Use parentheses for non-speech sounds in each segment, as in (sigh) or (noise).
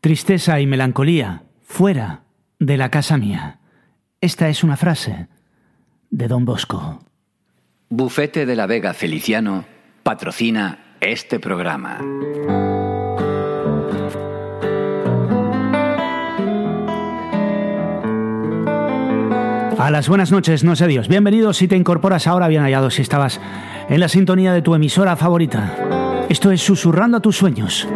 Tristeza y melancolía, fuera de la casa mía. Esta es una frase de Don Bosco. Bufete de la Vega Feliciano patrocina este programa. A las buenas noches, no sé Dios. Bienvenidos si te incorporas ahora, bien hallado si estabas en la sintonía de tu emisora favorita. Esto es Susurrando a tus sueños.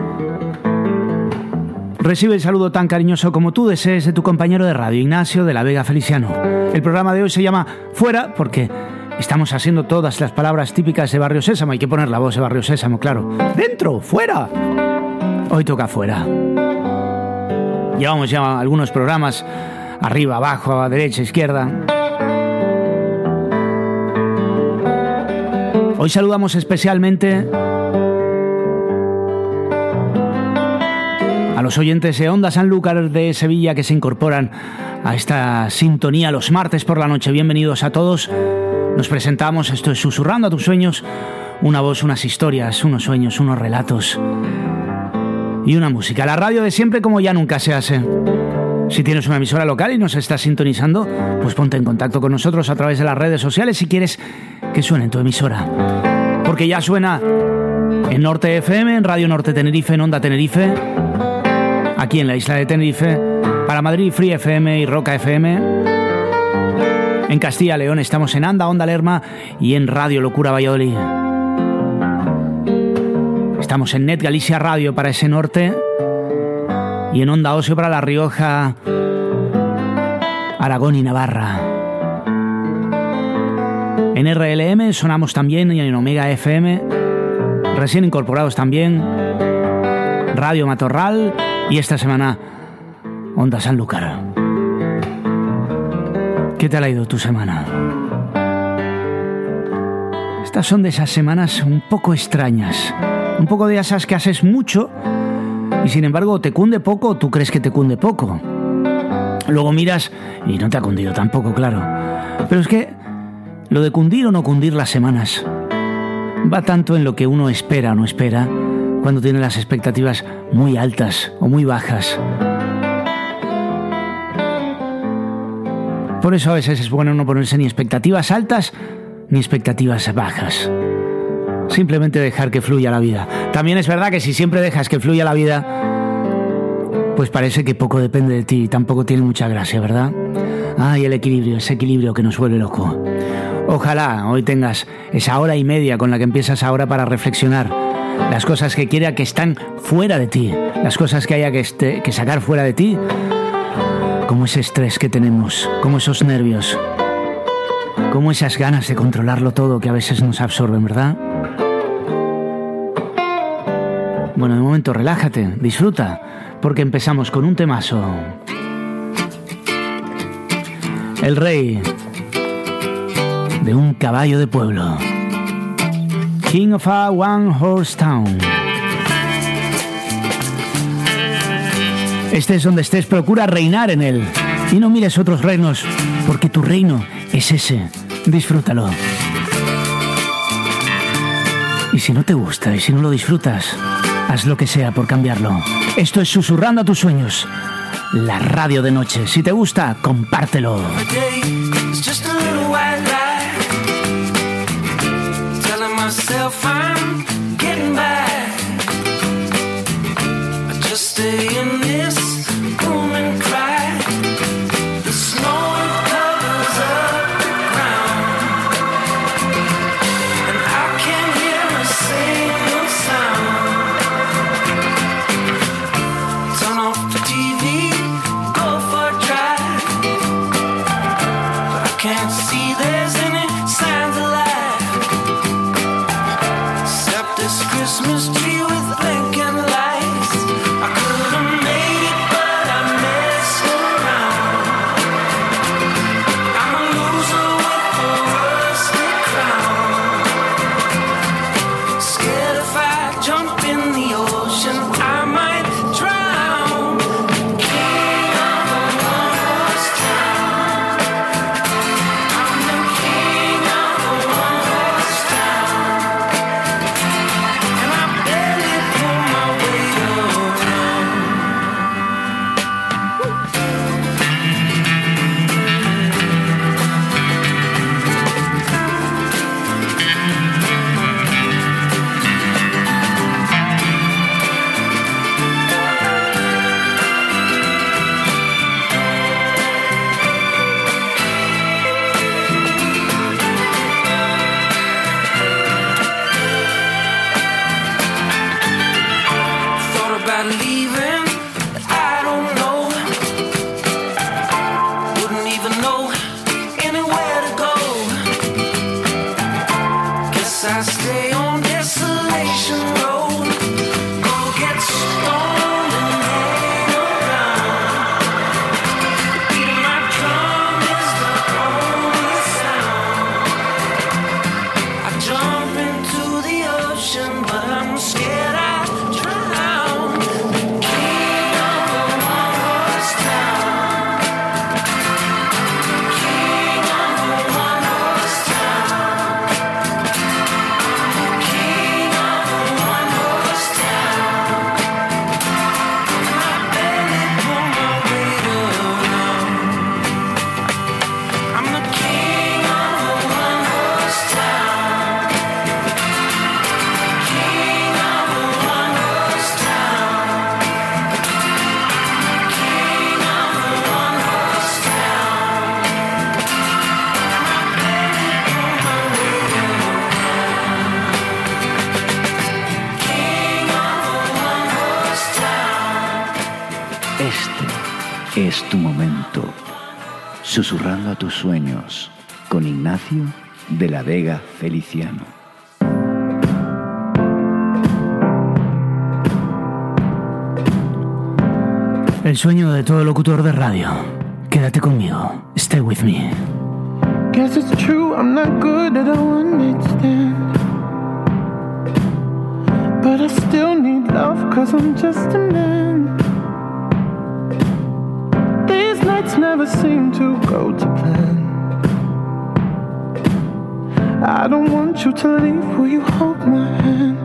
Recibe el saludo tan cariñoso como tú desees de tu compañero de radio, Ignacio de la Vega Feliciano. El programa de hoy se llama Fuera porque estamos haciendo todas las palabras típicas de Barrio Sésamo. Hay que poner la voz de Barrio Sésamo, claro. ¡Dentro! ¡Fuera! Hoy toca fuera. Llevamos ya algunos programas arriba, abajo, a derecha, izquierda. Hoy saludamos especialmente a los oyentes de Onda Sanlúcar de Sevilla que se incorporan a esta sintonía los martes por la noche. Bienvenidos a todos. Nos presentamos, esto es Susurrando a tus sueños, una voz, unas historias, unos sueños, unos relatos y una música. La radio de siempre como ya nunca se hace. Si tienes una emisora local y nos estás sintonizando, pues ponte en contacto con nosotros a través de las redes sociales si quieres que suene en tu emisora. Porque ya suena en Norte FM, en Radio Norte Tenerife, en Onda Tenerife aquí en la isla de Tenerife, para Madrid Free FM y Roca FM. En Castilla León estamos en Anda, Onda Lerma y en Radio Locura Valladolid. Estamos en Net Galicia Radio para ese norte y en Onda Ocio para La Rioja, Aragón y Navarra. En RLM sonamos también y en Omega FM, recién incorporados también, Radio Matorral y esta semana, Onda Sanlúcar. ¿Qué tal ha ido tu semana? Estas son de esas semanas un poco extrañas. Un poco de esas que haces mucho y sin embargo te cunde poco o tú crees que te cunde poco. Luego miras y no te ha cundido tampoco, claro. Pero es que lo de cundir o no cundir las semanas va tanto en lo que uno espera o no espera cuando tiene las expectativas muy altas o muy bajas. Por eso a veces es bueno no ponerse ni expectativas altas ni expectativas bajas. Simplemente dejar que fluya la vida. También es verdad que si siempre dejas que fluya la vida, pues parece que poco depende de ti y tampoco tiene mucha gracia, ¿verdad? Ay, el equilibrio, ese equilibrio que nos vuelve loco. Ojalá hoy tengas esa hora y media con la que empiezas ahora para reflexionar las cosas que quiera que están fuera de ti, las cosas que haya que, este, que sacar fuera de ti, como ese estrés que tenemos, como esos nervios, como esas ganas de controlarlo todo que a veces nos absorben, ¿verdad? Bueno, de momento relájate, disfruta, porque empezamos con un temazo. El rey de un caballo de pueblo. King of a One Horse Town. Este es donde estés, procura reinar en él. Y no mires otros reinos, porque tu reino es ese. Disfrútalo. Y si no te gusta y si no lo disfrutas, haz lo que sea por cambiarlo. Esto es Susurrando a tus sueños. La radio de noche. Si te gusta, compártelo. I'm getting by. I just stay in Ignacio de la Vega Feliciano. El sueño de todo locutor de radio. Quédate conmigo. Stay with me. Guess it's true, I'm not good at a one night stand. But I still need love, cause I'm just a man. nights never seem to go to plan. I don't want you to leave. Will you hold my hand?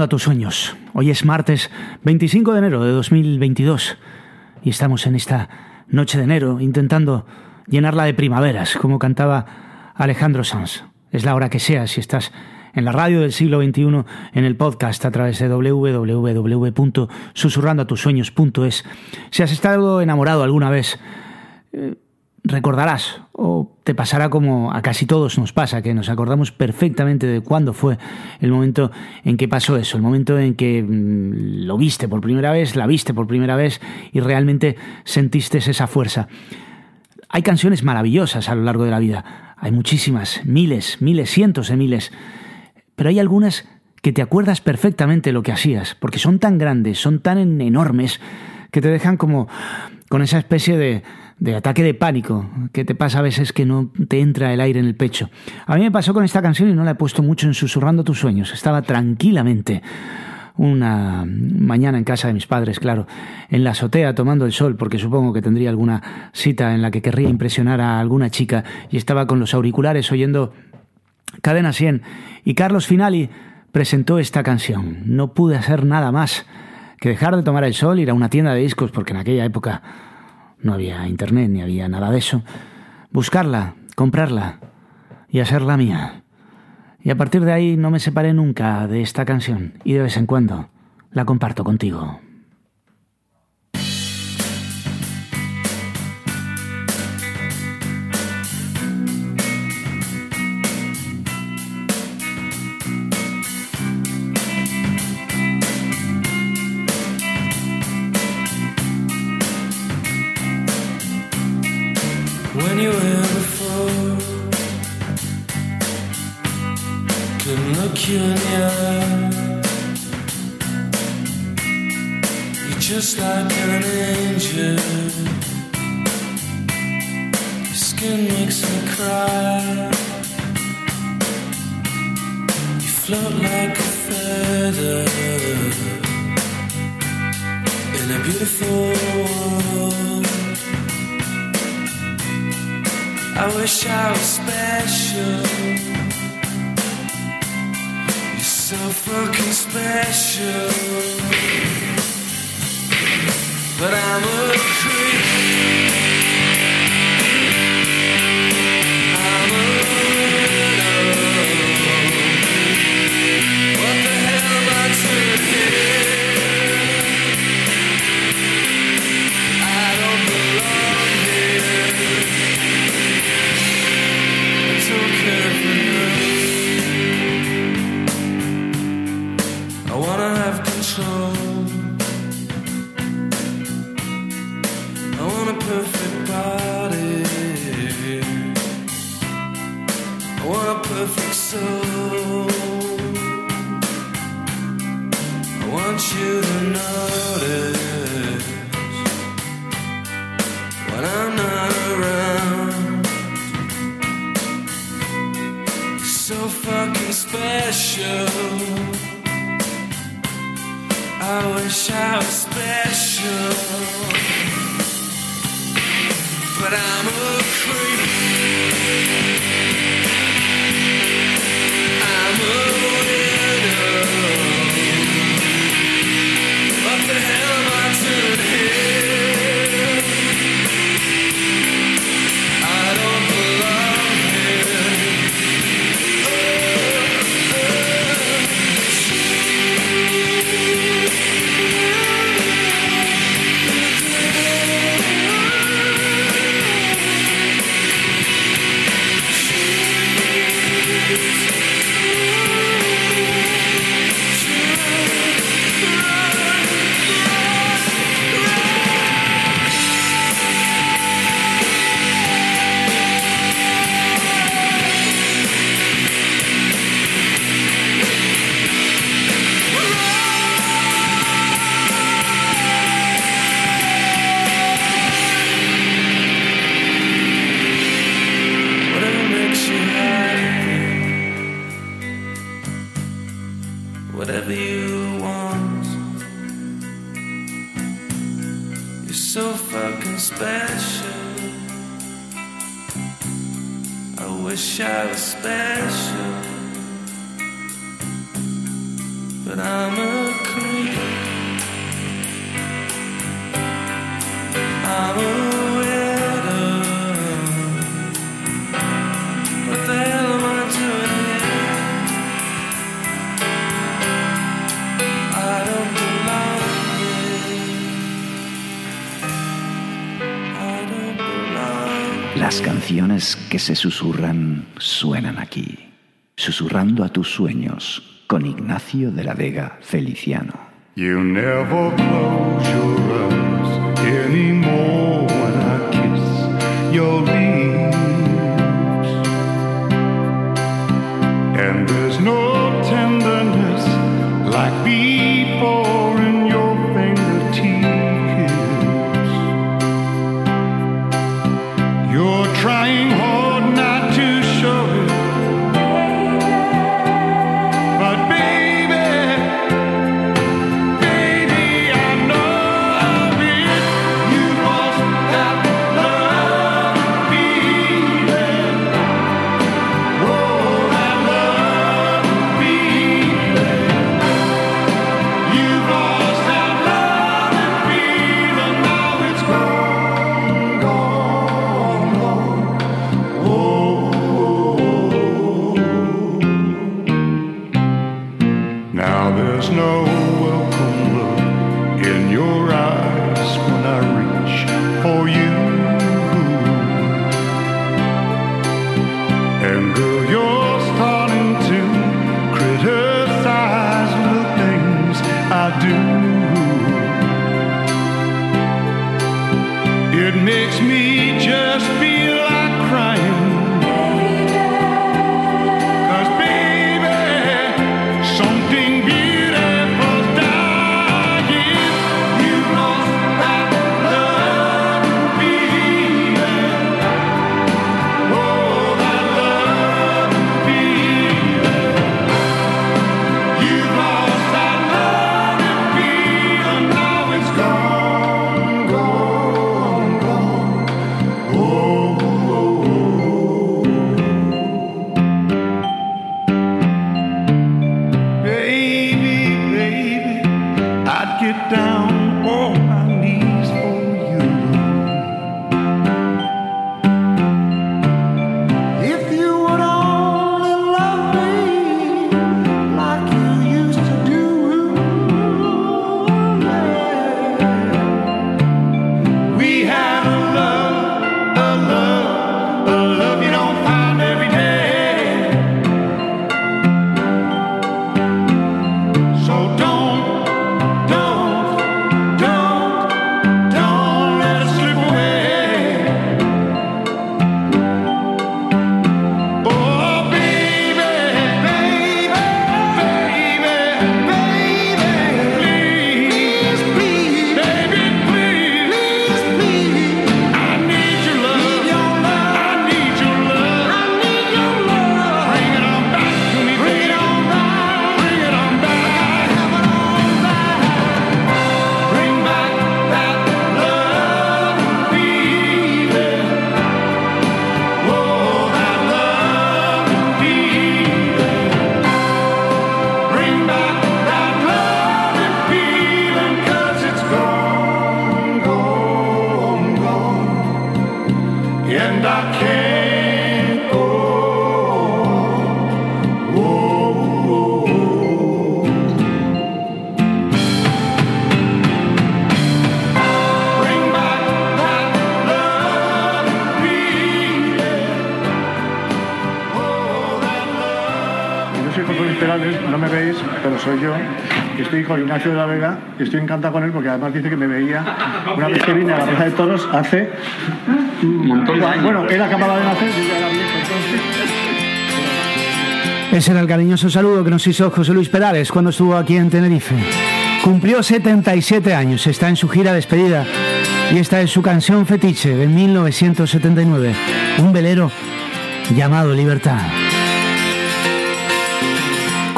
A tus sueños. Hoy es martes 25 de enero de 2022 y estamos en esta noche de enero intentando llenarla de primaveras, como cantaba Alejandro Sanz. Es la hora que sea si estás en la radio del siglo XXI, en el podcast a través de www.susurrandoatusueños.es. Si has estado enamorado alguna vez, eh, recordarás o te pasará como a casi todos nos pasa, que nos acordamos perfectamente de cuándo fue el momento en que pasó eso, el momento en que mm, lo viste por primera vez, la viste por primera vez y realmente sentiste esa fuerza. Hay canciones maravillosas a lo largo de la vida, hay muchísimas, miles, miles, cientos de miles, pero hay algunas que te acuerdas perfectamente lo que hacías, porque son tan grandes, son tan enormes, que te dejan como con esa especie de, de ataque de pánico, que te pasa a veces que no te entra el aire en el pecho. A mí me pasó con esta canción y no la he puesto mucho en Susurrando tus sueños. Estaba tranquilamente una mañana en casa de mis padres, claro, en la azotea tomando el sol, porque supongo que tendría alguna cita en la que querría impresionar a alguna chica, y estaba con los auriculares oyendo Cadena 100, y Carlos Finali presentó esta canción. No pude hacer nada más que dejar de tomar el sol, ir a una tienda de discos, porque en aquella época no había internet ni había nada de eso, buscarla, comprarla y hacerla mía. Y a partir de ahí no me separé nunca de esta canción y de vez en cuando la comparto contigo. Wish I was special. You're so fucking special but I'm a creep. Se susurran suenan aquí, susurrando a tus sueños con Ignacio de la Vega Feliciano. Ignacio de la Vega estoy encantado con él porque además dice que me veía una vez que vine a la Plaza de Toros hace un montón de años. Bueno, él acababa de nacer. Ese era el cariñoso saludo que nos hizo José Luis Perales cuando estuvo aquí en Tenerife. Cumplió 77 años, está en su gira despedida y esta es su canción fetiche de 1979, un velero llamado Libertad.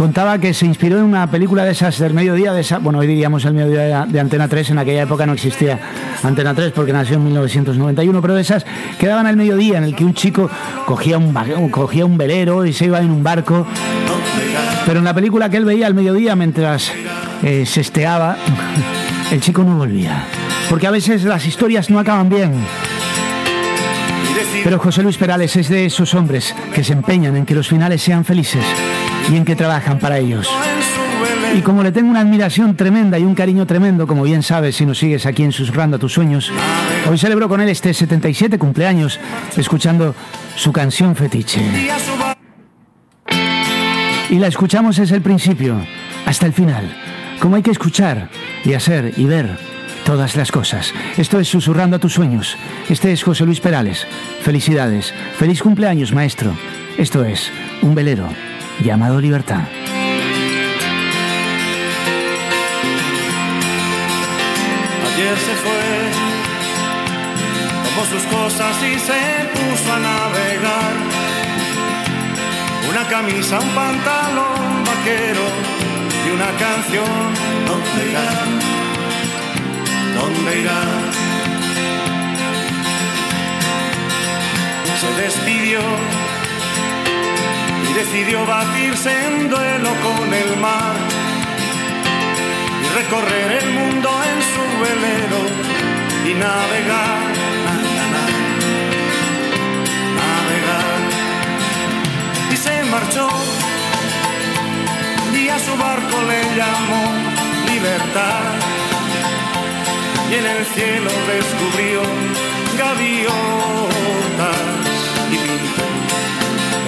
Contaba que se inspiró en una película de esas del mediodía, de esa, bueno, hoy diríamos el mediodía de Antena 3, en aquella época no existía Antena 3 porque nació en 1991, pero de esas que daban al mediodía en el que un chico cogía un, cogía un velero y se iba en un barco. Pero en la película que él veía al mediodía mientras eh, se esteaba, el chico no volvía. Porque a veces las historias no acaban bien. Pero José Luis Perales es de esos hombres que se empeñan en que los finales sean felices y en que trabajan para ellos. Y como le tengo una admiración tremenda y un cariño tremendo, como bien sabes si nos sigues aquí en Susurrando a tus sueños, hoy celebro con él este 77 cumpleaños escuchando su canción fetiche. Y la escuchamos desde el principio hasta el final, como hay que escuchar y hacer y ver todas las cosas. Esto es Susurrando a tus sueños. Este es José Luis Perales. Felicidades. Feliz cumpleaños, maestro. Esto es Un velero llamado Libertad. Ayer se fue, tomó sus cosas y se puso a navegar. Una camisa, un pantalón vaquero y una canción. ¿Dónde irá? ¿Dónde irá? Se despidió decidió batirse en duelo con el mar y recorrer el mundo en su velero y navegar, navegar. Y se marchó. Y a su barco le llamó libertad. Y en el cielo descubrió gaviotas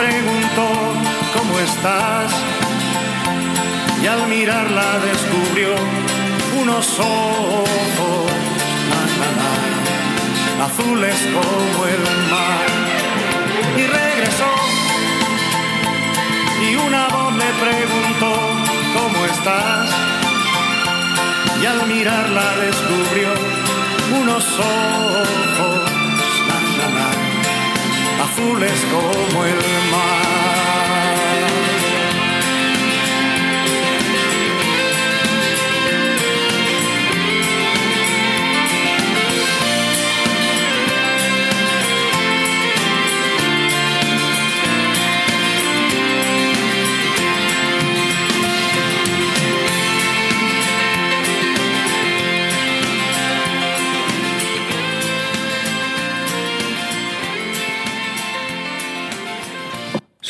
Preguntó, ¿cómo estás? Y al mirarla descubrió unos ojos azules como el mar. Y regresó y una voz le preguntó, ¿cómo estás? Y al mirarla descubrió unos ojos azules como el mar.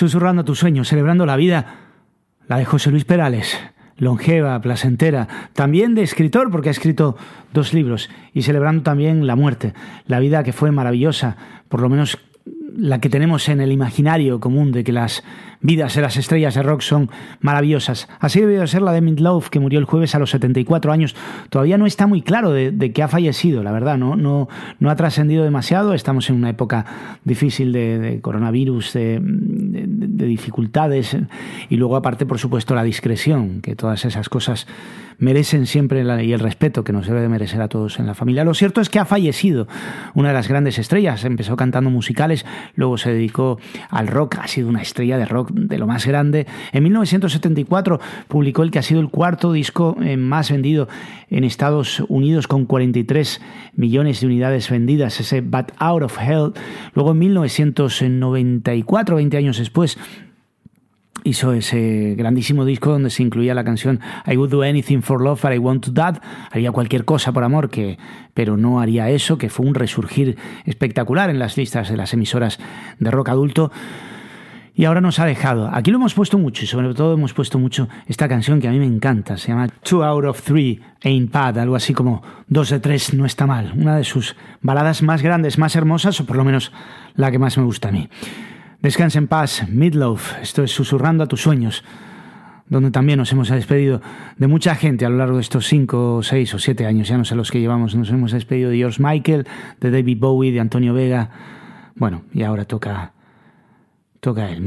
Susurrando tu sueño, celebrando la vida, la de José Luis Perales, longeva, placentera, también de escritor, porque ha escrito dos libros, y celebrando también la muerte, la vida que fue maravillosa, por lo menos la que tenemos en el imaginario común de que las vidas de las estrellas de rock son maravillosas. Así debió ser la de Love, que murió el jueves a los 74 años. Todavía no está muy claro de, que ha fallecido, la verdad, no, ha trascendido demasiado. Estamos en una época difícil de, coronavirus, de, de dificultades, y luego aparte, por supuesto, la discreción, que todas esas cosas merecen siempre y el respeto que nos debe de merecer a todos en la familia. Lo cierto es que ha fallecido una de las grandes estrellas. Empezó cantando musicales, luego se dedicó al rock, ha sido una estrella de rock de lo más grande. En 1974 publicó el que ha sido el cuarto disco eh, más vendido en Estados Unidos con 43 millones de unidades vendidas, ese But Out of Hell. Luego en 1994, 20 años después, hizo ese grandísimo disco donde se incluía la canción I would do anything for love but I want to dad haría cualquier cosa por amor que pero no haría eso que fue un resurgir espectacular en las listas de las emisoras de rock adulto y ahora nos ha dejado. Aquí lo hemos puesto mucho y sobre todo hemos puesto mucho esta canción que a mí me encanta. Se llama Two Out of Three Ain't Bad, algo así como Dos de Tres no está mal. Una de sus baladas más grandes, más hermosas o por lo menos la que más me gusta a mí. Descansa en paz, Midlove. Esto es Susurrando a tus sueños, donde también nos hemos despedido de mucha gente a lo largo de estos cinco, seis o siete años, ya no sé los que llevamos. Nos hemos despedido de George Michael, de David Bowie, de Antonio Vega. Bueno, y ahora toca, toca el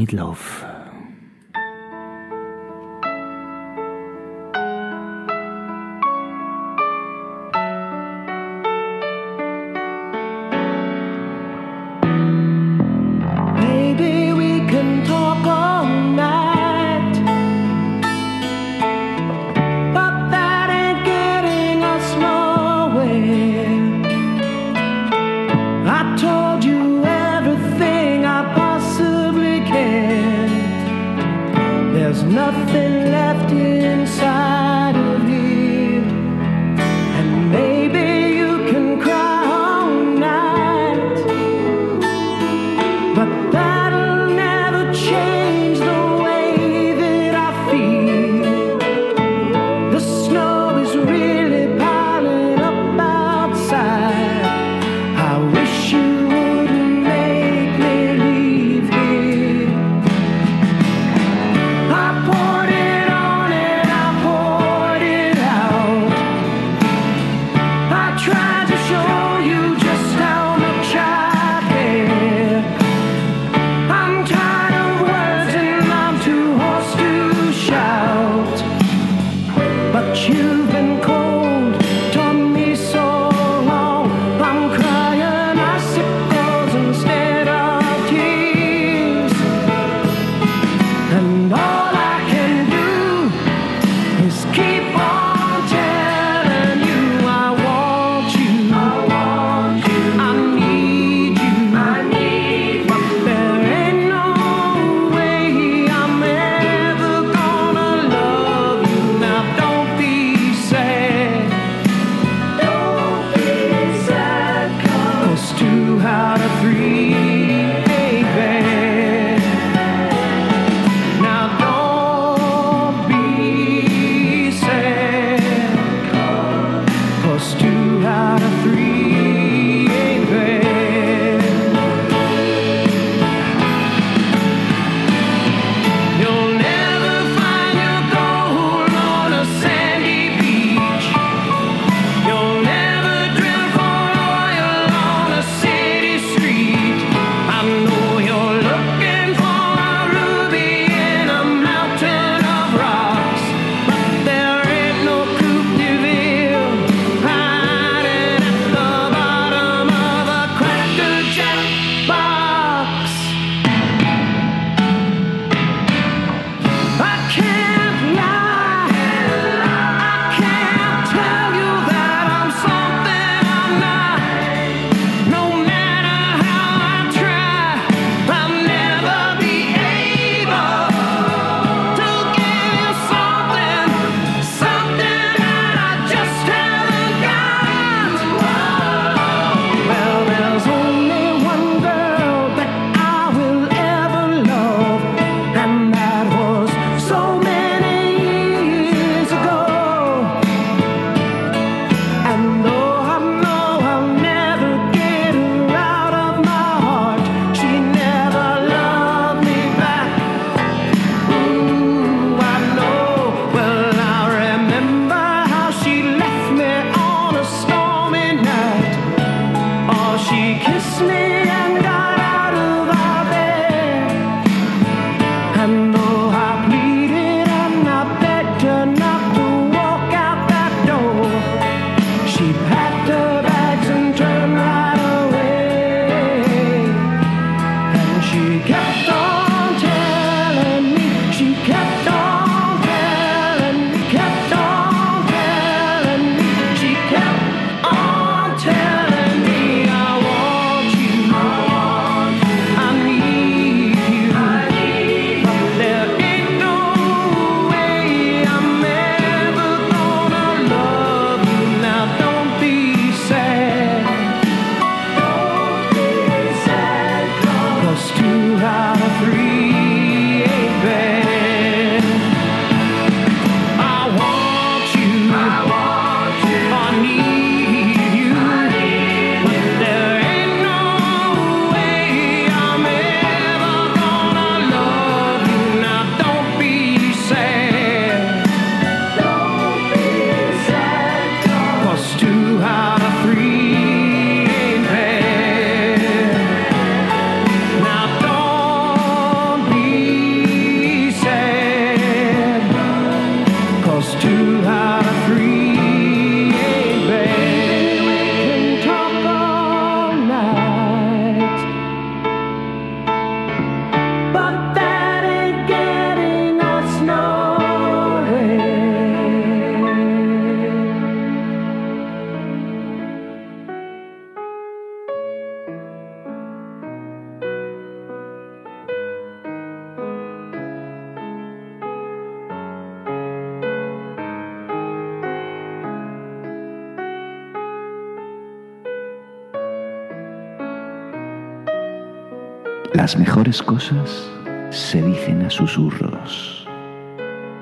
Las mejores cosas se dicen a susurros,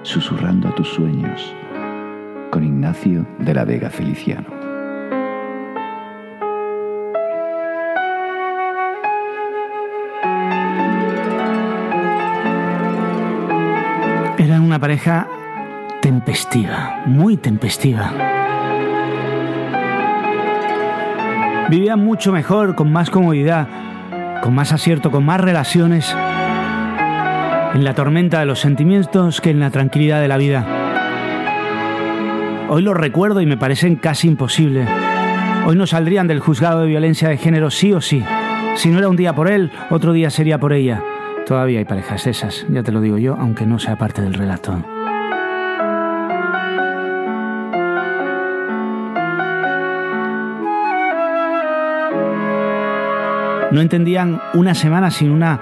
susurrando a tus sueños, con Ignacio de la Vega Feliciano. Era una pareja tempestiva, muy tempestiva. Vivían mucho mejor, con más comodidad, con más acierto, con más relaciones, en la tormenta de los sentimientos que en la tranquilidad de la vida. Hoy lo recuerdo y me parecen casi imposible. Hoy no saldrían del juzgado de violencia de género sí o sí. Si no era un día por él, otro día sería por ella. Todavía hay parejas esas, ya te lo digo yo, aunque no sea parte del relato. No entendían una semana sin una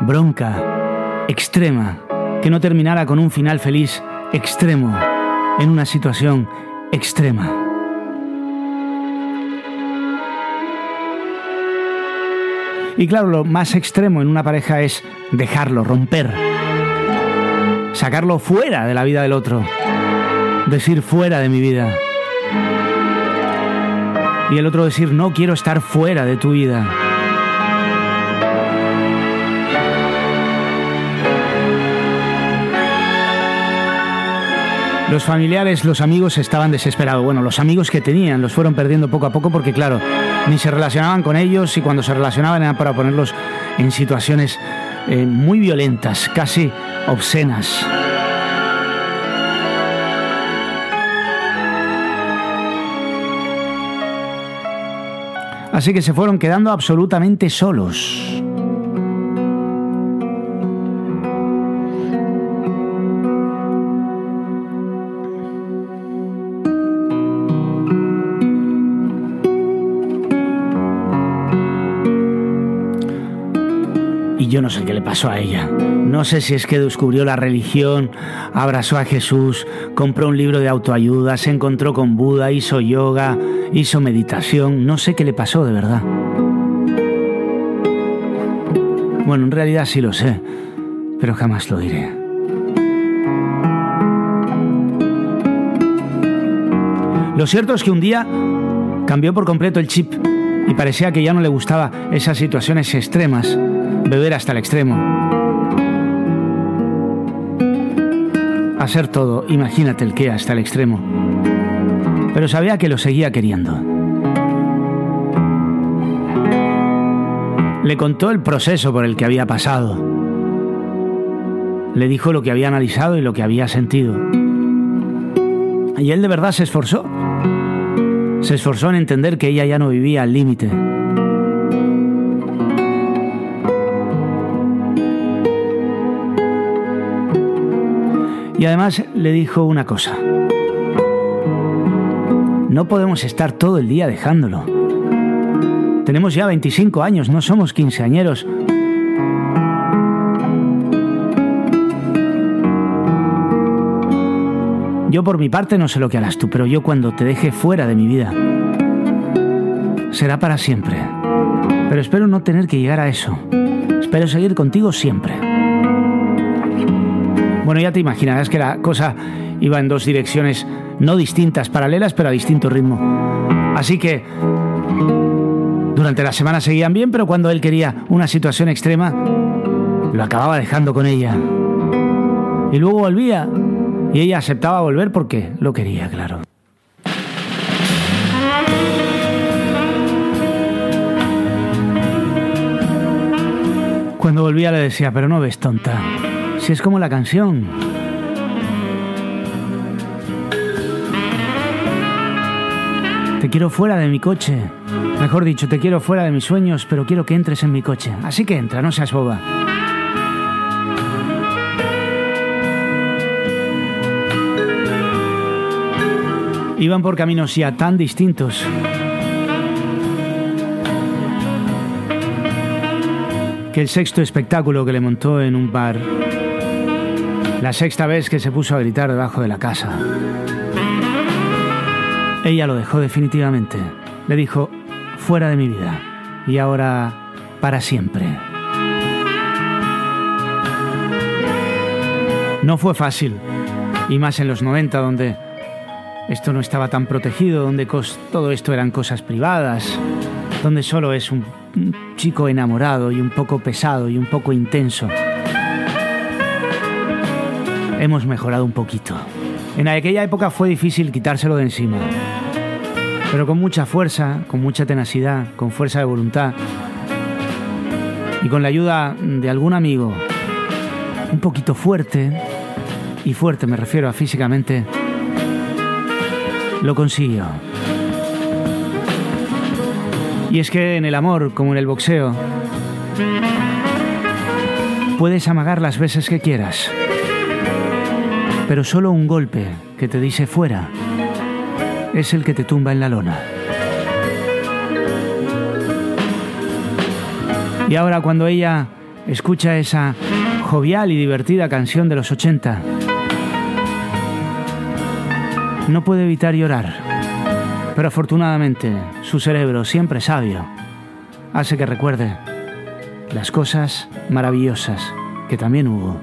bronca extrema que no terminara con un final feliz extremo en una situación extrema. Y claro, lo más extremo en una pareja es dejarlo, romper, sacarlo fuera de la vida del otro, decir fuera de mi vida. Y el otro decir, no quiero estar fuera de tu vida. Los familiares, los amigos estaban desesperados. Bueno, los amigos que tenían los fueron perdiendo poco a poco porque, claro, ni se relacionaban con ellos y cuando se relacionaban era para ponerlos en situaciones eh, muy violentas, casi obscenas. Así que se fueron quedando absolutamente solos. Y yo no sé qué le pasó a ella. No sé si es que descubrió la religión, abrazó a Jesús, compró un libro de autoayuda, se encontró con Buda, hizo yoga, hizo meditación. No sé qué le pasó de verdad. Bueno, en realidad sí lo sé, pero jamás lo diré. Lo cierto es que un día cambió por completo el chip y parecía que ya no le gustaba esas situaciones extremas beber hasta el extremo. Hacer todo, imagínate el que hasta el extremo. Pero sabía que lo seguía queriendo. Le contó el proceso por el que había pasado. Le dijo lo que había analizado y lo que había sentido. Y él de verdad se esforzó. Se esforzó en entender que ella ya no vivía al límite Y además le dijo una cosa. No podemos estar todo el día dejándolo. Tenemos ya 25 años, no somos quinceañeros. Yo por mi parte no sé lo que harás tú, pero yo cuando te deje fuera de mi vida, será para siempre. Pero espero no tener que llegar a eso. Espero seguir contigo siempre. Bueno, ya te imaginarás que la cosa iba en dos direcciones no distintas, paralelas, pero a distinto ritmo. Así que durante la semana seguían bien, pero cuando él quería una situación extrema, lo acababa dejando con ella. Y luego volvía y ella aceptaba volver porque lo quería, claro. Cuando volvía le decía, pero no ves tonta. Si es como la canción. Te quiero fuera de mi coche. Mejor dicho, te quiero fuera de mis sueños, pero quiero que entres en mi coche. Así que entra, no seas boba. Iban por caminos ya tan distintos que el sexto espectáculo que le montó en un bar la sexta vez que se puso a gritar debajo de la casa. Ella lo dejó definitivamente. Le dijo, fuera de mi vida. Y ahora, para siempre. No fue fácil. Y más en los 90, donde esto no estaba tan protegido, donde todo esto eran cosas privadas, donde solo es un chico enamorado y un poco pesado y un poco intenso. Hemos mejorado un poquito. En aquella época fue difícil quitárselo de encima, pero con mucha fuerza, con mucha tenacidad, con fuerza de voluntad y con la ayuda de algún amigo un poquito fuerte, y fuerte me refiero a físicamente, lo consiguió. Y es que en el amor, como en el boxeo, puedes amagar las veces que quieras, pero solo un golpe que te dice fuera es el que te tumba en la lona. Y ahora cuando ella escucha esa jovial y divertida canción de los 80, no puede evitar llorar. Pero afortunadamente, su cerebro, siempre sabio, hace que recuerde las cosas maravillosas que también hubo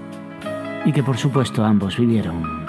y que por supuesto ambos vivieron.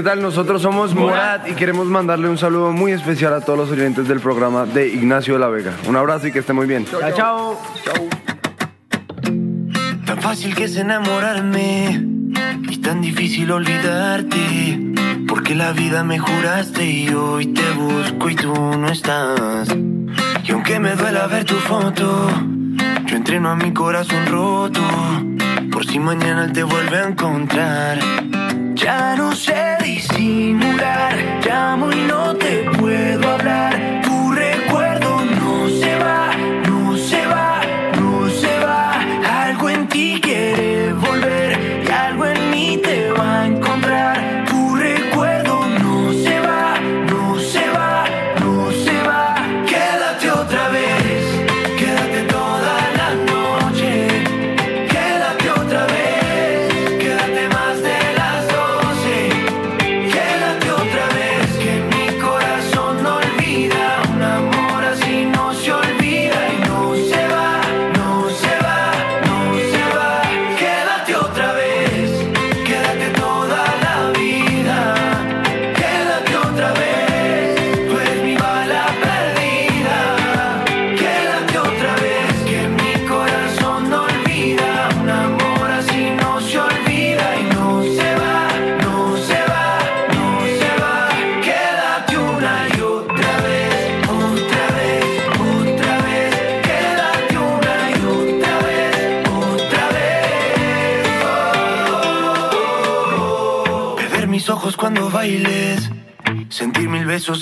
¿Qué tal? Nosotros somos Morat y queremos mandarle un saludo muy especial a todos los oyentes del programa de Ignacio de la Vega. Un abrazo y que esté muy bien. Chao, chao. Tan fácil que es enamorarme y tan difícil olvidarte. Porque la vida me juraste y hoy te busco y tú no estás. Y aunque me duela ver tu foto, yo entreno a mi corazón roto. Por si mañana él te vuelve a encontrar. Ya no sé disimular, llamo y no te puedo hablar.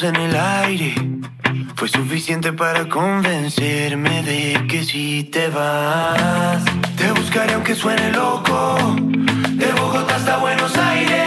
En el aire. Fue suficiente para convencerme de que si te vas, te buscaré aunque suene loco. De Bogotá hasta Buenos Aires.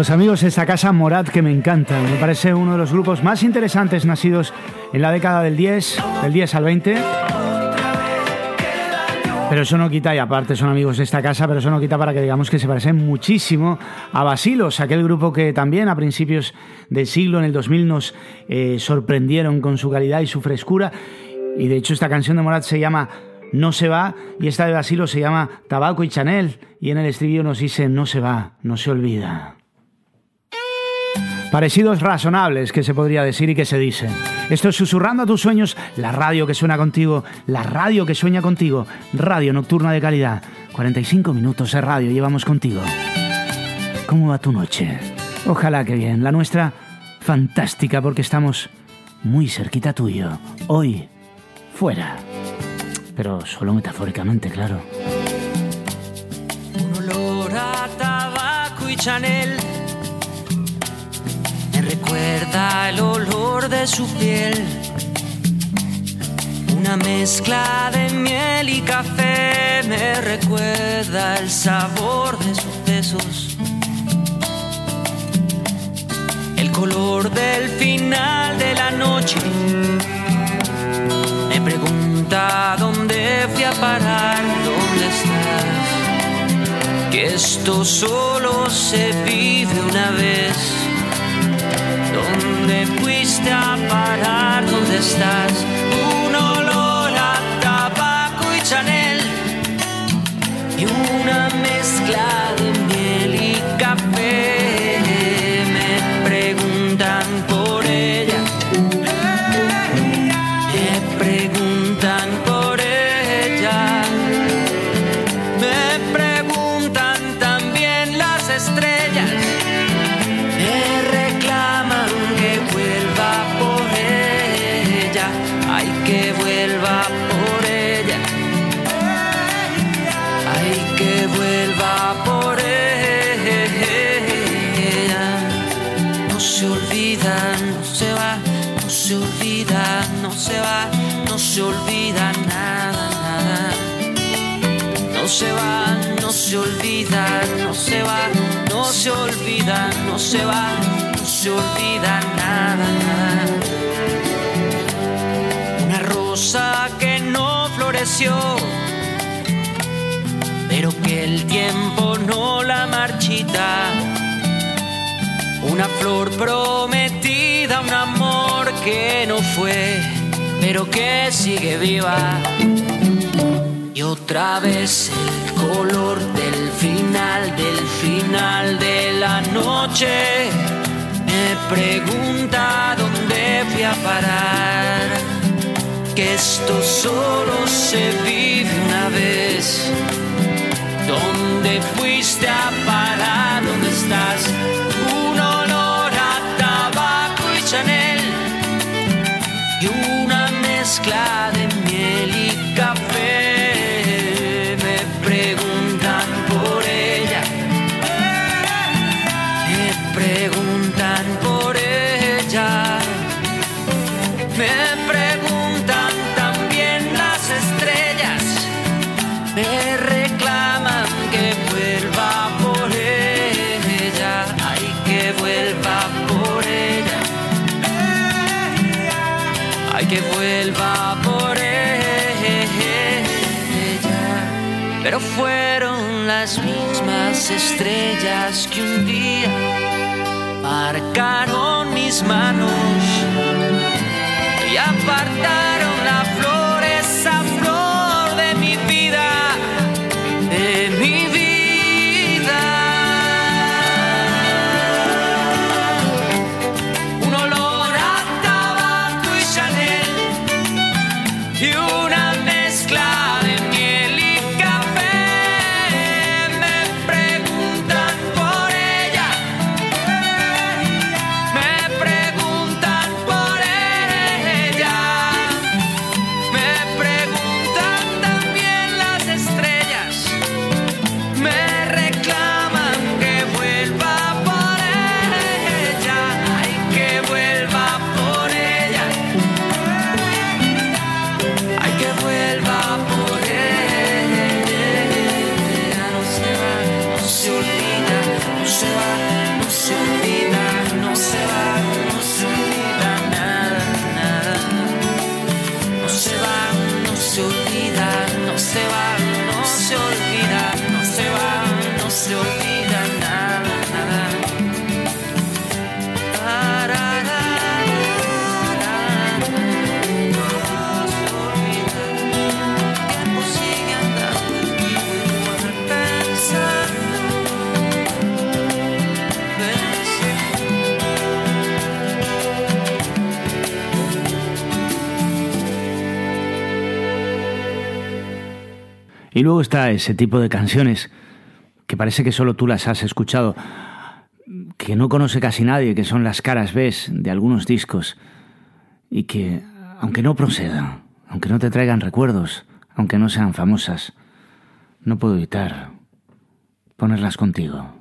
Los amigos de esta casa Morat que me encantan. Me parece uno de los grupos más interesantes nacidos en la década del 10, del 10 al 20. Pero eso no quita, y aparte son amigos de esta casa, pero eso no quita para que digamos que se parecen muchísimo a Basilos, aquel grupo que también a principios del siglo, en el 2000, nos eh, sorprendieron con su calidad y su frescura. Y de hecho esta canción de Morat se llama No se va y esta de Basilos se llama Tabaco y Chanel. Y en el estribillo nos dice No se va, no se olvida. Parecidos razonables que se podría decir y que se dicen. Esto es Susurrando a tus sueños, la radio que suena contigo, la radio que sueña contigo, radio nocturna de calidad. 45 minutos de radio llevamos contigo. ¿Cómo va tu noche? Ojalá que bien. La nuestra, fantástica porque estamos muy cerquita tuyo. Hoy, fuera. Pero solo metafóricamente, claro. Un olor a tabaco y Chanel recuerda el olor de su piel. Una mezcla de miel y café me recuerda el sabor de sus besos. El color del final de la noche me pregunta dónde fui a parar, dónde estás. Que esto solo se vive una vez. ¿Dónde fuiste a parar? ¿Dónde estás? Un olor a tabaco y Chanel y una mezcla de se olvida nada, nada. No se va, no se olvida, no se va, no se olvida, no se va, no se olvida nada, nada. Una rosa que no floreció, pero que el tiempo no la marchita una flor prometida, un amor que no fue, pero que sigue viva. Y otra vez el color del final, del final de la noche. Me pregunta dónde fui a parar. Que esto solo se vive una vez. ¿Dónde fuiste a parar? ¿Dónde estás? Mezcla de miel estrellas que un día marcaron mis manos Y luego está ese tipo de canciones que parece que solo tú las has escuchado, que no conoce casi nadie, que son las caras B de algunos discos, y que, aunque no procedan, aunque no te traigan recuerdos, aunque no sean famosas, no puedo evitar ponerlas contigo.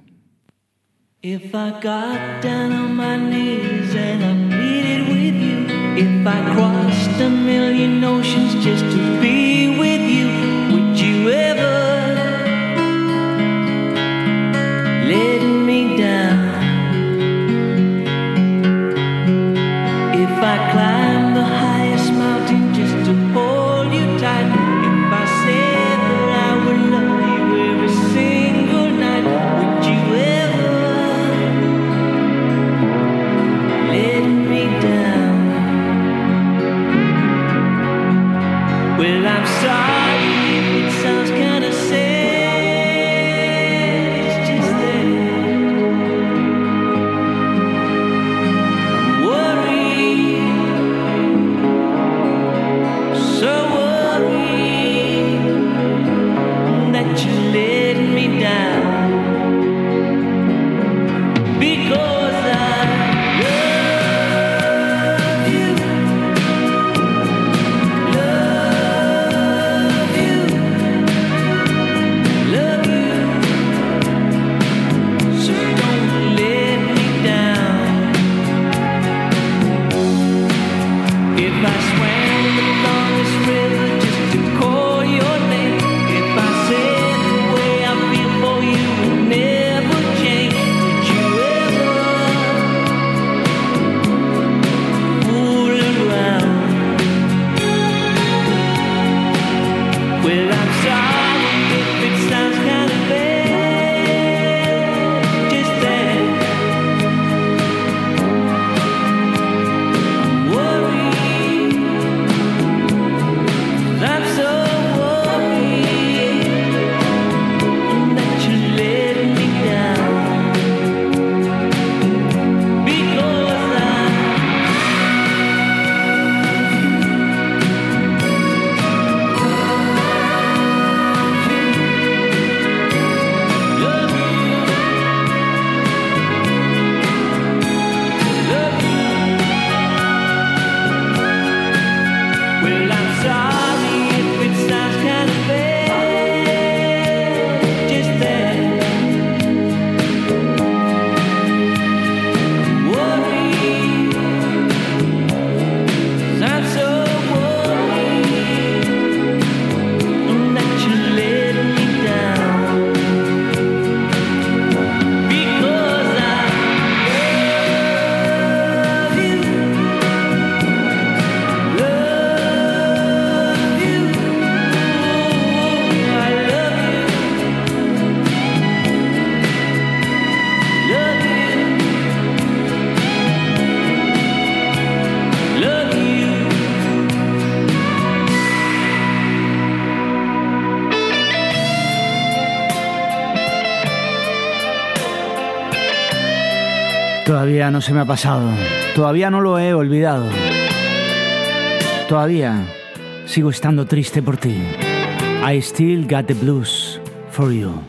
No se me ha pasado. Todavía no lo he olvidado. Todavía sigo estando triste por ti. I still got the blues for you.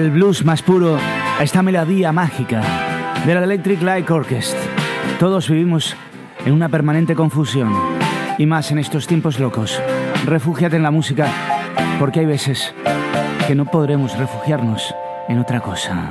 del blues más puro a esta melodía mágica de la Electric Light Orchestra. Todos vivimos en una permanente confusión y más en estos tiempos locos. Refúgiate en la música porque hay veces que no podremos refugiarnos en otra cosa.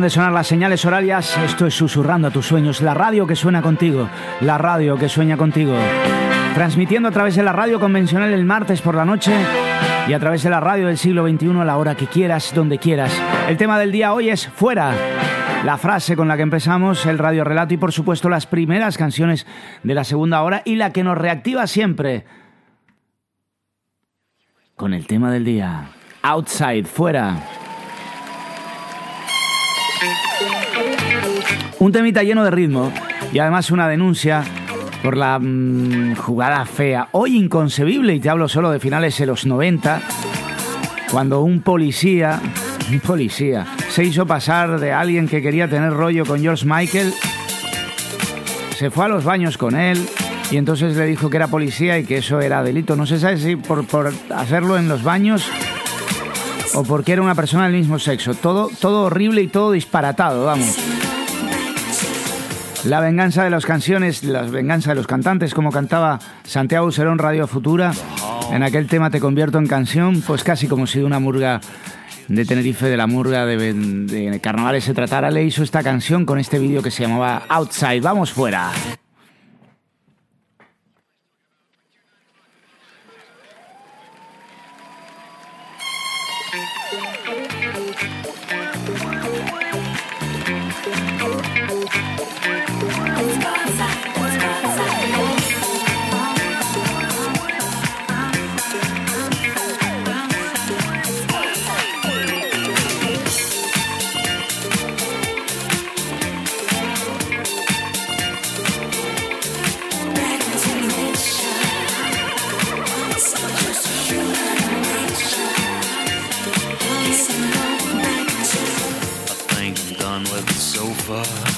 De sonar las señales horarias. Esto es Susurrando a tus sueños. La radio que suena contigo. La radio que sueña contigo. Transmitiendo a través de la radio convencional el martes por la noche y a través de la radio del siglo XXI a la hora que quieras, donde quieras. El tema del día hoy es Fuera. La frase con la que empezamos el radio relato y por supuesto las primeras canciones de la segunda hora y la que nos reactiva siempre con el tema del día. Outside, fuera. Un temita lleno de ritmo y además una denuncia por la mm, jugada fea, hoy inconcebible, y te hablo solo de finales de los 90, cuando un policía, un policía, se hizo pasar de alguien que quería tener rollo con George Michael, se fue a los baños con él y entonces le dijo que era policía y que eso era delito. No se sabe si por, por hacerlo en los baños o porque era una persona del mismo sexo. Todo, todo horrible y todo disparatado, vamos. La venganza de las canciones, la venganza de los cantantes, como cantaba Santiago Serón Radio Futura. En aquel tema Te convierto en canción, pues casi como si de una murga de Tenerife, de la murga de, de carnavales se tratara, le hizo esta canción con este vídeo que se llamaba Outside. Vamos fuera. The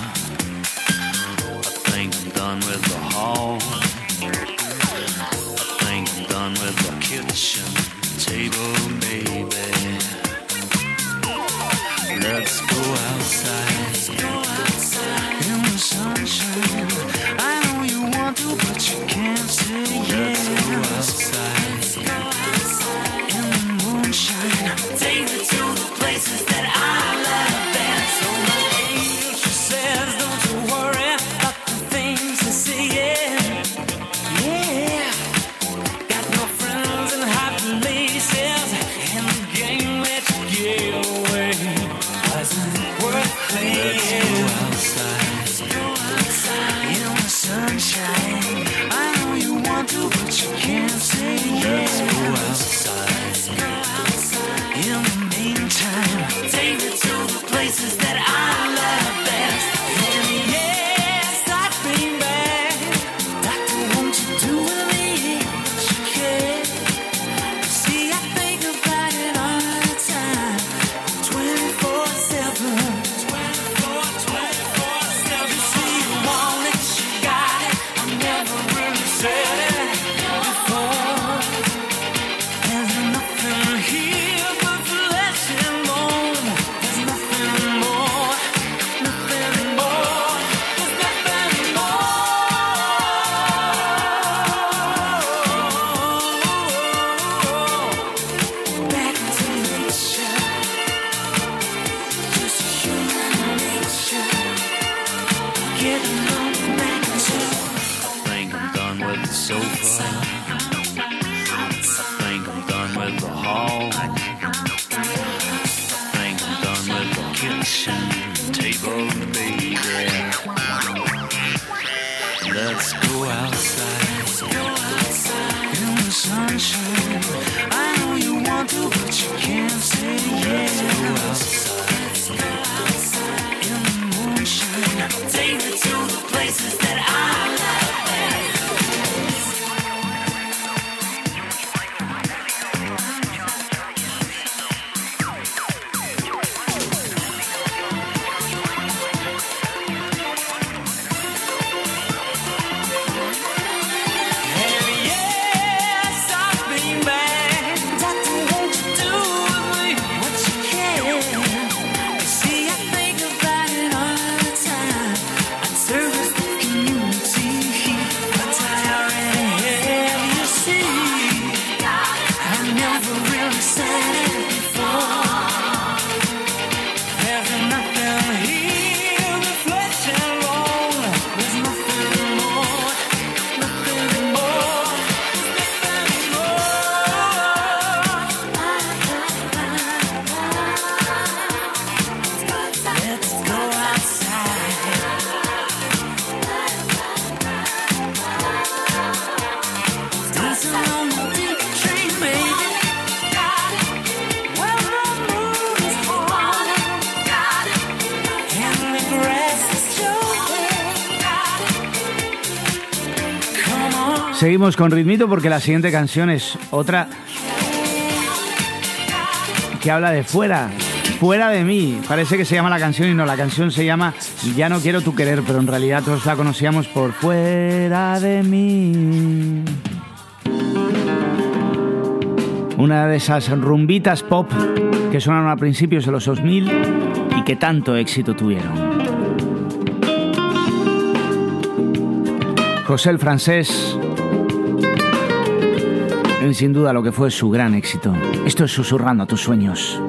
con ritmito porque la siguiente canción es otra que habla de fuera, fuera de mí. Parece que se llama la canción y no, la canción se llama Ya no quiero tu querer, pero en realidad todos la conocíamos por fuera de mí. Una de esas rumbitas pop que sonaron a principios de los 2000 y que tanto éxito tuvieron. José el francés sin duda lo que fue su gran éxito. Esto es susurrando a tus sueños.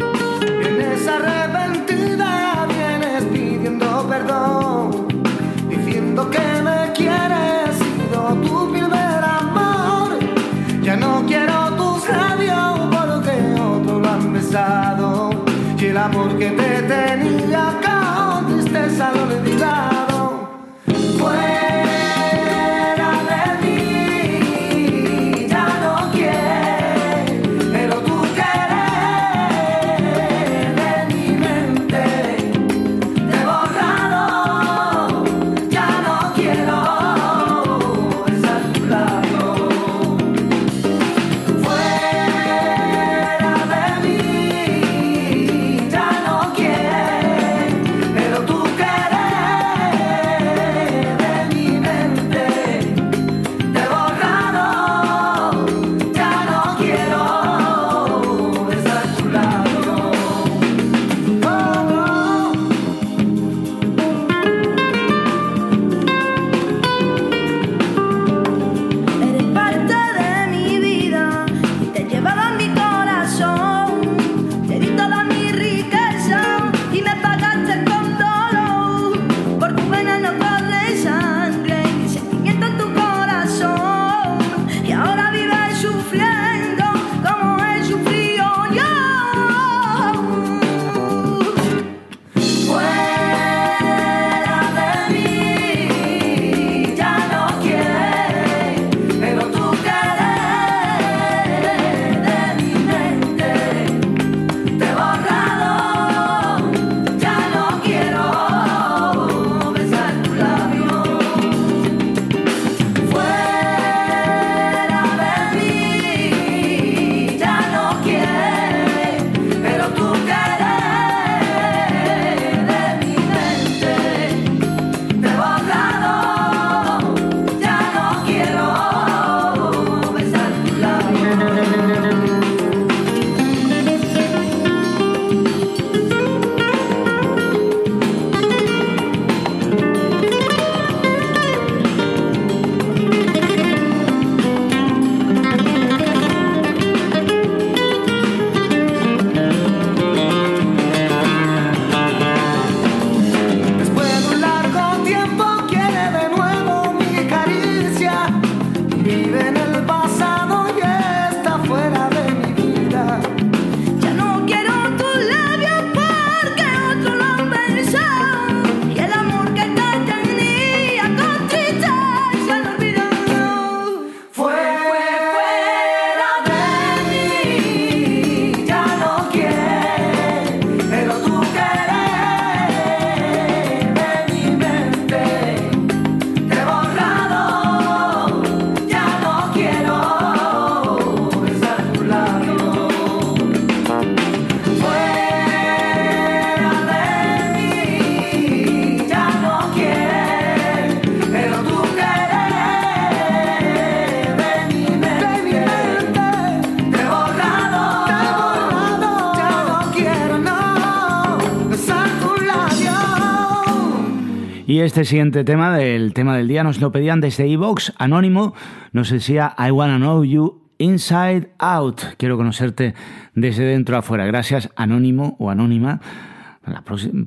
Este siguiente tema del tema del día nos lo pedían desde Evox, anónimo, nos decía I wanna know you inside out. Quiero conocerte desde dentro afuera. Gracias, anónimo o anónima.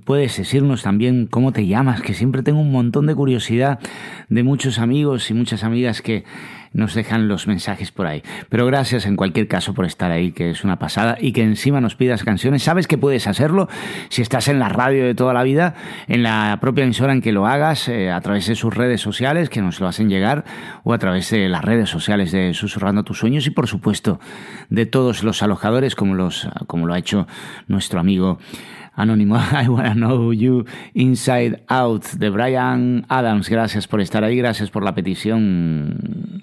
Puedes decirnos también cómo te llamas, que siempre tengo un montón de curiosidad de muchos amigos y muchas amigas que nos dejan los mensajes por ahí. Pero gracias en cualquier caso por estar ahí, que es una pasada, y que encima nos pidas canciones. Sabes que puedes hacerlo si estás en la radio de toda la vida, en la propia emisora en que lo hagas, eh, a través de sus redes sociales, que nos lo hacen llegar, o a través de las redes sociales de Susurrando tus sueños, y por supuesto de todos los alojadores, como, los, como lo ha hecho nuestro amigo Anónimo, (laughs) I Wanna Know You Inside Out de Brian Adams. Gracias por estar ahí, gracias por la petición.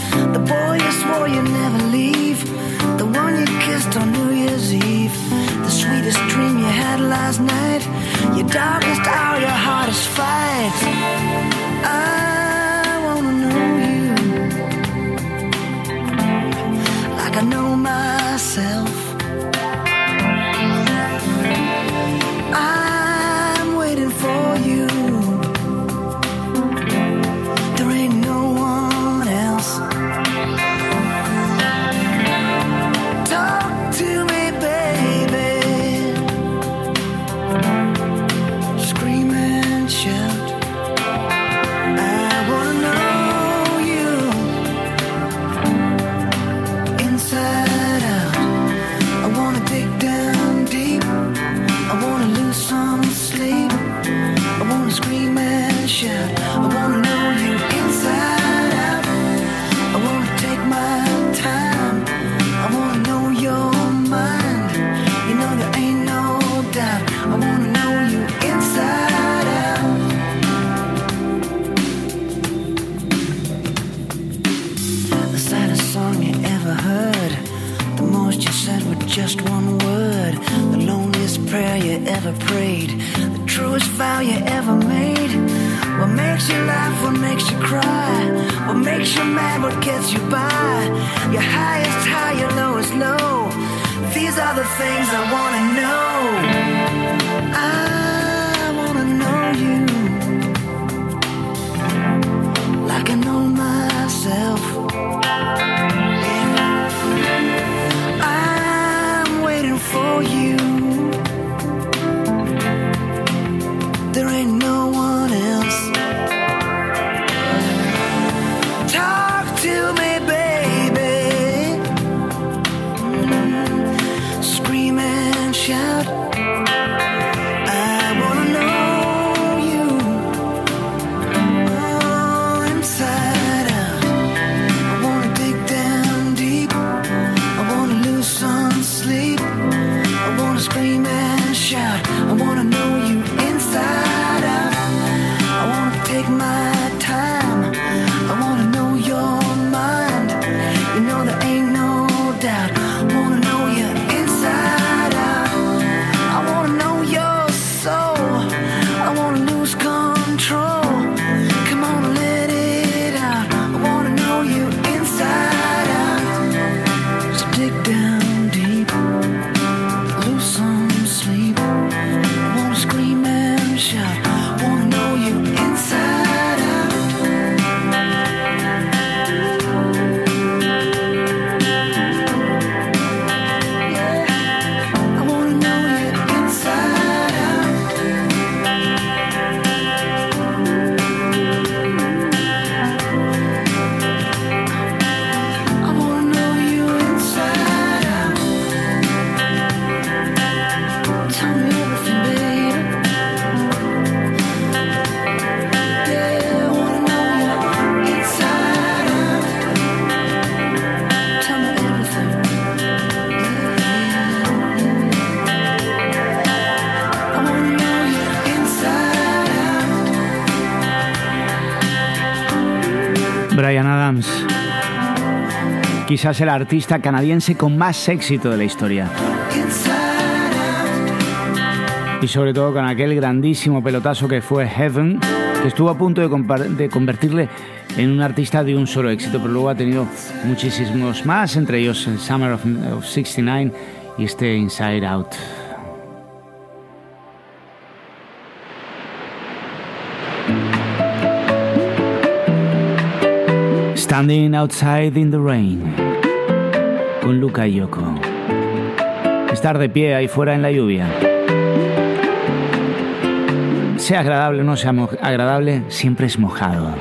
The boy you swore you'd never leave. The one you kissed on New Year's Eve. The sweetest dream you had last night. Your darkest hour, your hardest fight. I wanna know you like I know myself. quizás el artista canadiense con más éxito de la historia. Y sobre todo con aquel grandísimo pelotazo que fue Heaven, que estuvo a punto de, convertirle en un artista de un solo éxito, pero luego ha tenido muchísimos más, entre ellos el Summer of, of 69 y este Inside Out. Standing outside in the rain con Luca y Yoko. Estar de pie ahí fuera en la lluvia. Sea agradable o no sea agradable, siempre es mojado.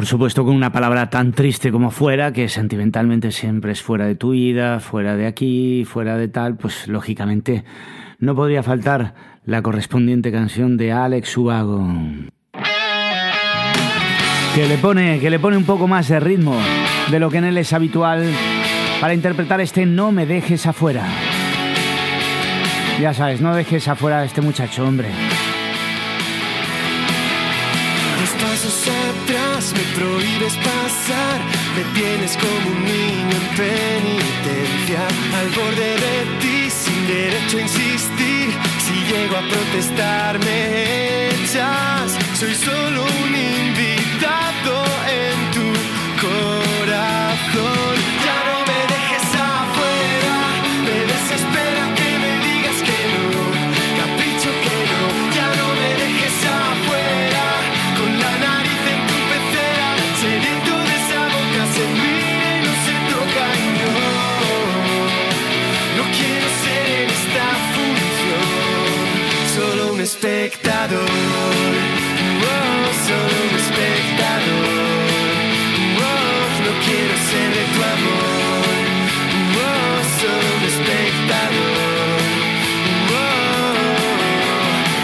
Por supuesto con una palabra tan triste como fuera, que sentimentalmente siempre es fuera de tu vida, fuera de aquí, fuera de tal, pues lógicamente no podría faltar la correspondiente canción de Alex Ubago. Que le pone, que le pone un poco más de ritmo de lo que en él es habitual para interpretar este No me dejes afuera. Ya sabes, no dejes afuera a este muchacho, hombre. Pasos atrás me prohíbes pasar, me tienes como un niño en penitencia, al borde de ti sin derecho a insistir, si llego a protestar me echas, soy solo un invitado en espectador, oh, solo espectador, oh, no quiero ser de tu amor, oh, solo espectador, oh,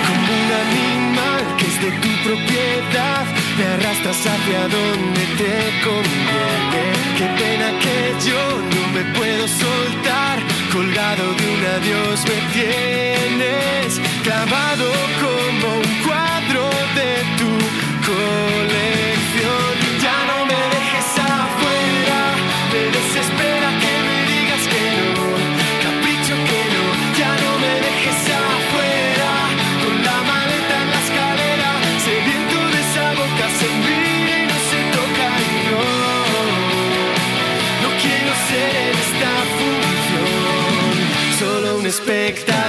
como un animal que es de tu propiedad, me arrastras hacia donde te conviene. Qué pena que yo no me puedo soltar, colgado de un adiós me tienes, clavado como un cuadro de tu colección. Ya no me dejes afuera, me desespera que me digas que no, capricho que no, ya no me dejes afuera, con la maleta en la escalera, sediento de esa boca se mira y no se toca y no, no quiero ser en esta función, solo un espectador,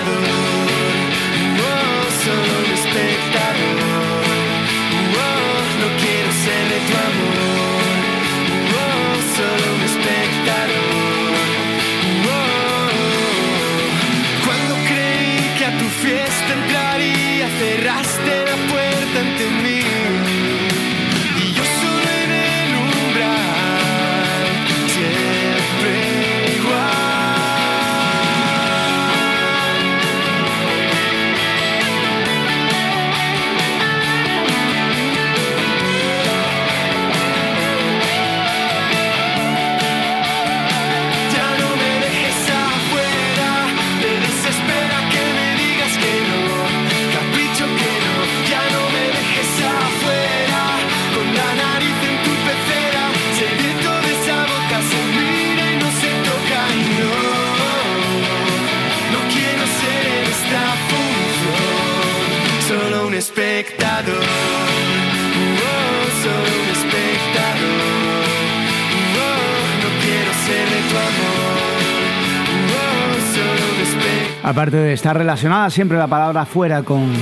Aparte de estar relacionada siempre la palabra fuera con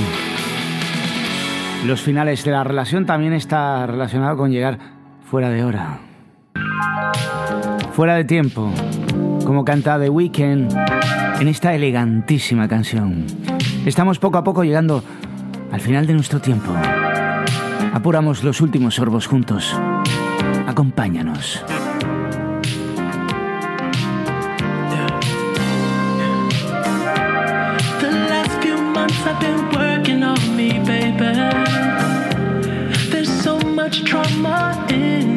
los finales de la relación, también está relacionado con llegar fuera de hora. Fuera de tiempo, como canta The Weeknd en esta elegantísima canción. Estamos poco a poco llegando al final de nuestro tiempo. Apuramos los últimos sorbos juntos. Acompáñanos. Have been working on me, baby. There's so much trauma in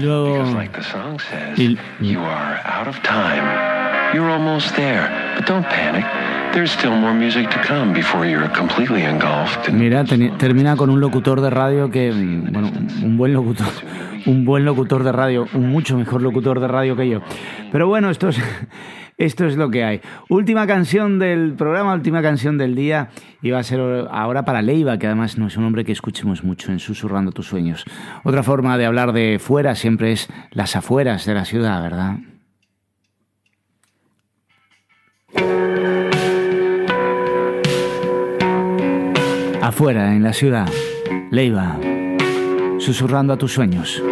Y luego... Because like the song says, Y- you are out of time. You're almost there, but don't panic. There's still more music to come before you're completely engulfed. in Mira, termina con un locutor de radio que, bueno, un buen locutor, un buen locutor de radio, un mucho mejor locutor de radio que yo. Pero bueno, esto es, esto es lo que hay. Última canción del programa, última canción del día, y va a ser ahora para Leiva, que además no es un hombre que escuchemos mucho en Susurrando tus sueños. Otra forma de hablar de fuera siempre es las afueras de la ciudad, ¿verdad? Afuera, en la ciudad, Leiva, susurrando a tus sueños.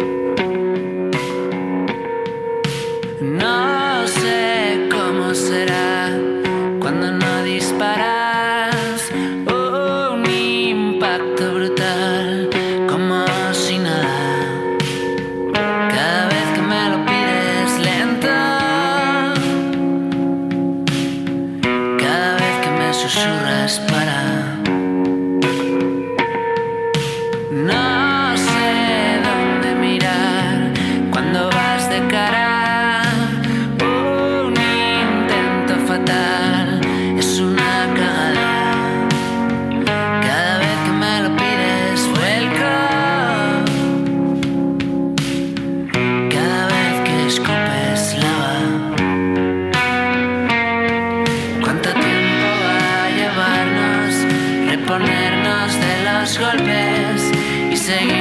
Y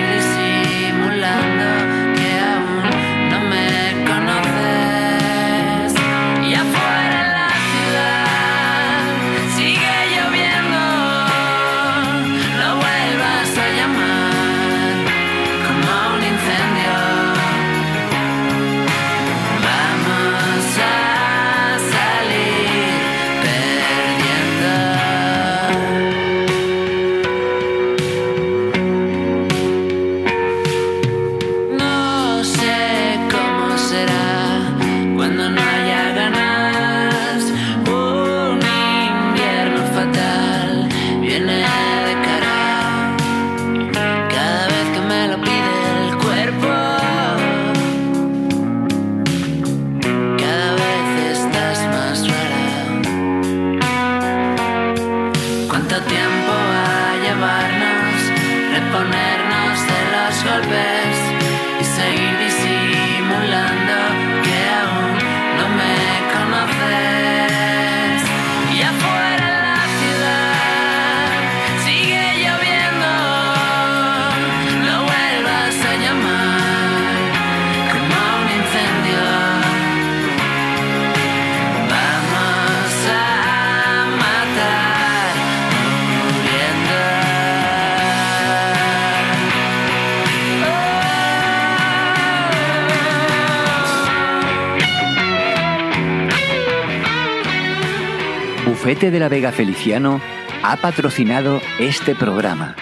De la Vega Feliciano ha patrocinado este programa.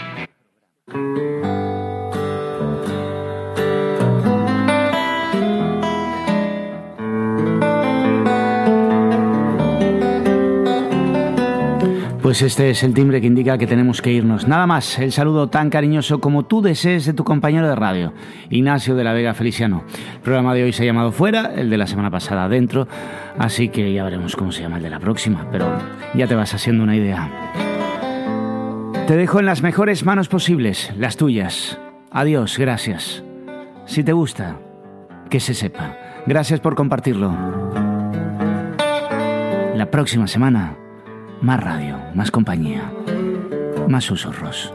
Pues este es el timbre que indica que tenemos que irnos. Nada más, el saludo tan cariñoso como tú desees de tu compañero de radio, Ignacio de la Vega Feliciano. El programa de hoy se ha llamado Fuera, el de la semana pasada Dentro, así que ya veremos cómo se llama el de la próxima, pero ya te vas haciendo una idea. Te dejo en las mejores manos posibles, las tuyas. Adiós, gracias. Si te gusta, que se sepa. Gracias por compartirlo. La próxima semana, más radio, más compañía, más susurros.